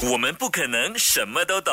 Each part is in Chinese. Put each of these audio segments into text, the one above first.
我们不可能什么都懂，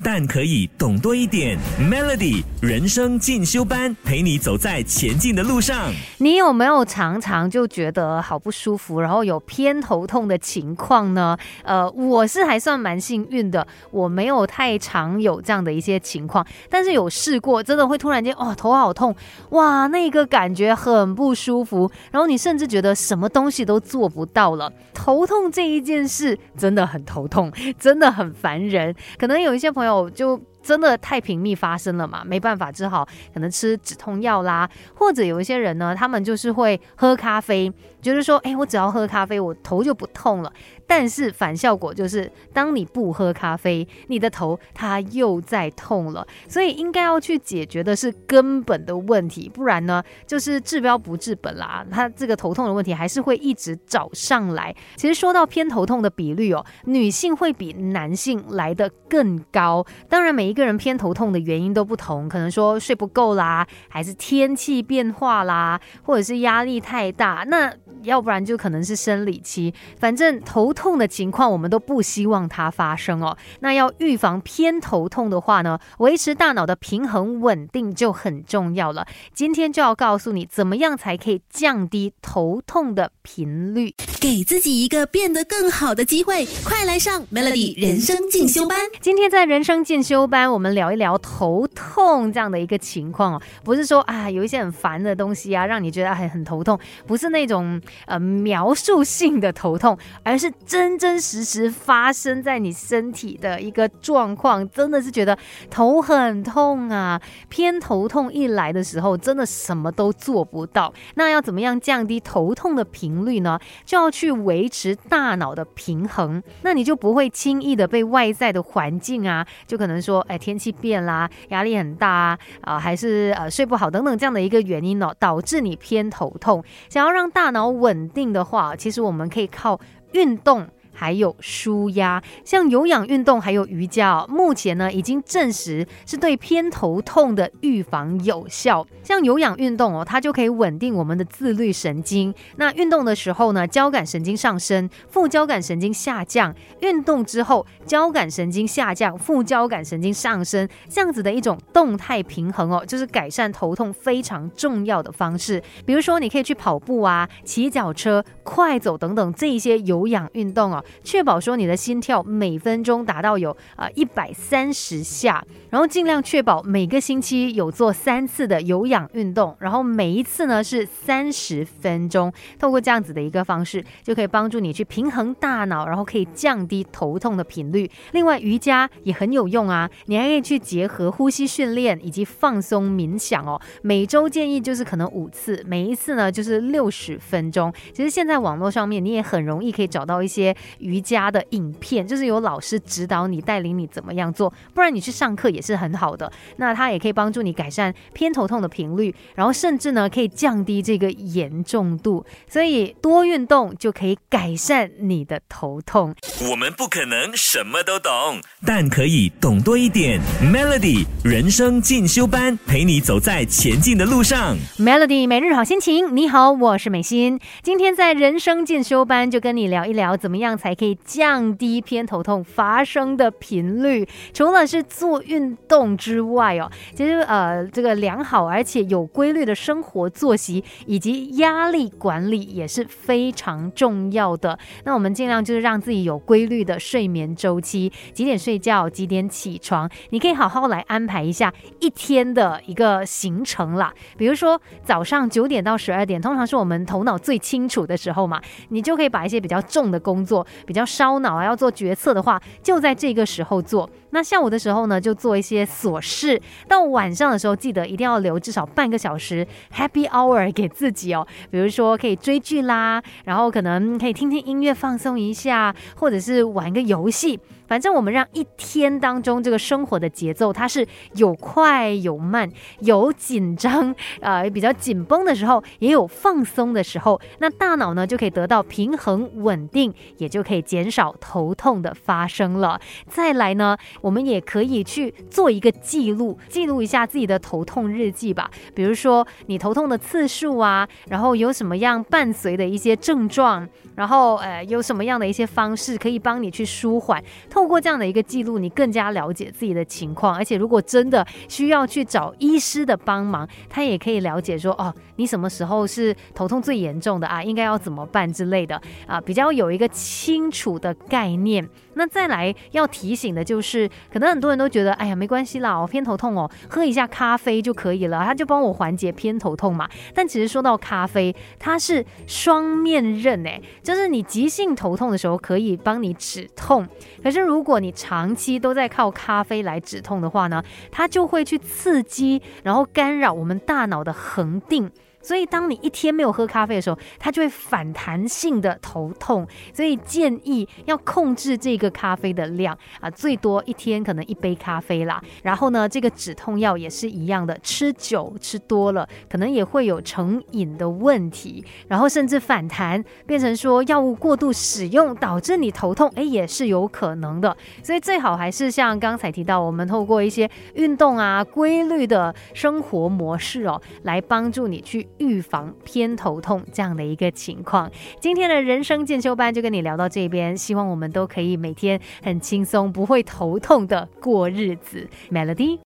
但可以懂多一点。Melody 人生进修班，陪你走在前进的路上。你有没有常常就觉得好不舒服，然后有偏头痛的情况呢？呃，我是还算蛮幸运的，我没有太常有这样的一些情况，但是有试过，真的会突然间哦头好痛，哇，那个感觉很不舒服，然后你甚至觉得什么东西都做不到了。头痛这一件事真的很头痛。真的很烦人，可能有一些朋友就。真的太频密发生了嘛？没办法，只好可能吃止痛药啦，或者有一些人呢，他们就是会喝咖啡，觉得说，哎，我只要喝咖啡，我头就不痛了。但是反效果就是，当你不喝咖啡，你的头它又在痛了。所以应该要去解决的是根本的问题，不然呢，就是治标不治本啦。它这个头痛的问题还是会一直找上来。其实说到偏头痛的比率哦，女性会比男性来的更高。当然每。一个人偏头痛的原因都不同，可能说睡不够啦，还是天气变化啦，或者是压力太大，那要不然就可能是生理期。反正头痛的情况，我们都不希望它发生哦。那要预防偏头痛的话呢，维持大脑的平衡稳定就很重要了。今天就要告诉你，怎么样才可以降低头痛的频率，给自己一个变得更好的机会。快来上 Melody 人生进修班。今天在人生进修班。我们聊一聊头痛这样的一个情况哦，不是说啊有一些很烦的东西啊，让你觉得很很头痛，不是那种呃描述性的头痛，而是真真实实发生在你身体的一个状况，真的是觉得头很痛啊，偏头痛一来的时候，真的什么都做不到。那要怎么样降低头痛的频率呢？就要去维持大脑的平衡，那你就不会轻易的被外在的环境啊，就可能说。哎天气变啦，压力很大啊，啊，还是呃睡不好等等这样的一个原因呢，导致你偏头痛。想要让大脑稳定的话，其实我们可以靠运动。还有舒压，像有氧运动还有瑜伽，哦目前呢已经证实是对偏头痛的预防有效。像有氧运动哦，它就可以稳定我们的自律神经。那运动的时候呢，交感神经上升，副交感神经下降；运动之后，交感神经下降，副交感神经上升，这样子的一种动态平衡哦，就是改善头痛非常重要的方式。比如说，你可以去跑步啊、骑脚车、快走等等这一些有氧运动哦。确保说你的心跳每分钟达到有啊一百三十下，然后尽量确保每个星期有做三次的有氧运动，然后每一次呢是三十分钟。透过这样子的一个方式，就可以帮助你去平衡大脑，然后可以降低头痛的频率。另外瑜伽也很有用啊，你还可以去结合呼吸训练以及放松冥想哦。每周建议就是可能五次，每一次呢就是六十分钟。其实现在网络上面你也很容易可以找到一些。瑜伽的影片就是有老师指导你、带领你怎么样做，不然你去上课也是很好的。那它也可以帮助你改善偏头痛的频率，然后甚至呢可以降低这个严重度。所以多运动就可以改善你的头痛。我们不可能什么都懂，但可以懂多一点。Melody 人生进修班陪你走在前进的路上。Melody 每日好心情，你好，我是美心。今天在人生进修班就跟你聊一聊，怎么样才可以降低偏头痛发生的频率。除了是做运动之外哦，其实呃，这个良好而且有规律的生活作息以及压力管理也是非常重要的。那我们尽量就是让自己有规律的睡眠周期，几点睡觉，几点起床，你可以好好来安排一下一天的一个行程啦。比如说早上九点到十二点，通常是我们头脑最清楚的时候嘛，你就可以把一些比较重的工作。比较烧脑啊，要做决策的话，就在这个时候做。那下午的时候呢，就做一些琐事。到晚上的时候，记得一定要留至少半个小时 happy hour 给自己哦。比如说可以追剧啦，然后可能可以听听音乐放松一下，或者是玩个游戏。反正我们让一天当中这个生活的节奏，它是有快有慢，有紧张，呃，比较紧绷的时候，也有放松的时候。那大脑呢就可以得到平衡稳定，也就可以减少头痛的发生了。再来呢，我们也可以去做一个记录，记录一下自己的头痛日记吧。比如说你头痛的次数啊，然后有什么样伴随的一些症状，然后呃有什么样的一些方式可以帮你去舒缓。透过这样的一个记录，你更加了解自己的情况，而且如果真的需要去找医师的帮忙，他也可以了解说哦，你什么时候是头痛最严重的啊？应该要怎么办之类的啊，比较有一个清楚的概念。那再来要提醒的就是，可能很多人都觉得，哎呀，没关系啦，我偏头痛哦，喝一下咖啡就可以了，它就帮我缓解偏头痛嘛。但其实说到咖啡，它是双面刃哎，就是你急性头痛的时候可以帮你止痛，可是如果你长期都在靠咖啡来止痛的话呢，它就会去刺激，然后干扰我们大脑的恒定。所以，当你一天没有喝咖啡的时候，它就会反弹性的头痛。所以建议要控制这个咖啡的量啊，最多一天可能一杯咖啡啦。然后呢，这个止痛药也是一样的，吃久吃多了，可能也会有成瘾的问题，然后甚至反弹变成说药物过度使用导致你头痛，哎，也是有可能的。所以最好还是像刚才提到，我们透过一些运动啊、规律的生活模式哦，来帮助你去。预防偏头痛这样的一个情况，今天的人生进修班就跟你聊到这边，希望我们都可以每天很轻松，不会头痛的过日子。Melody。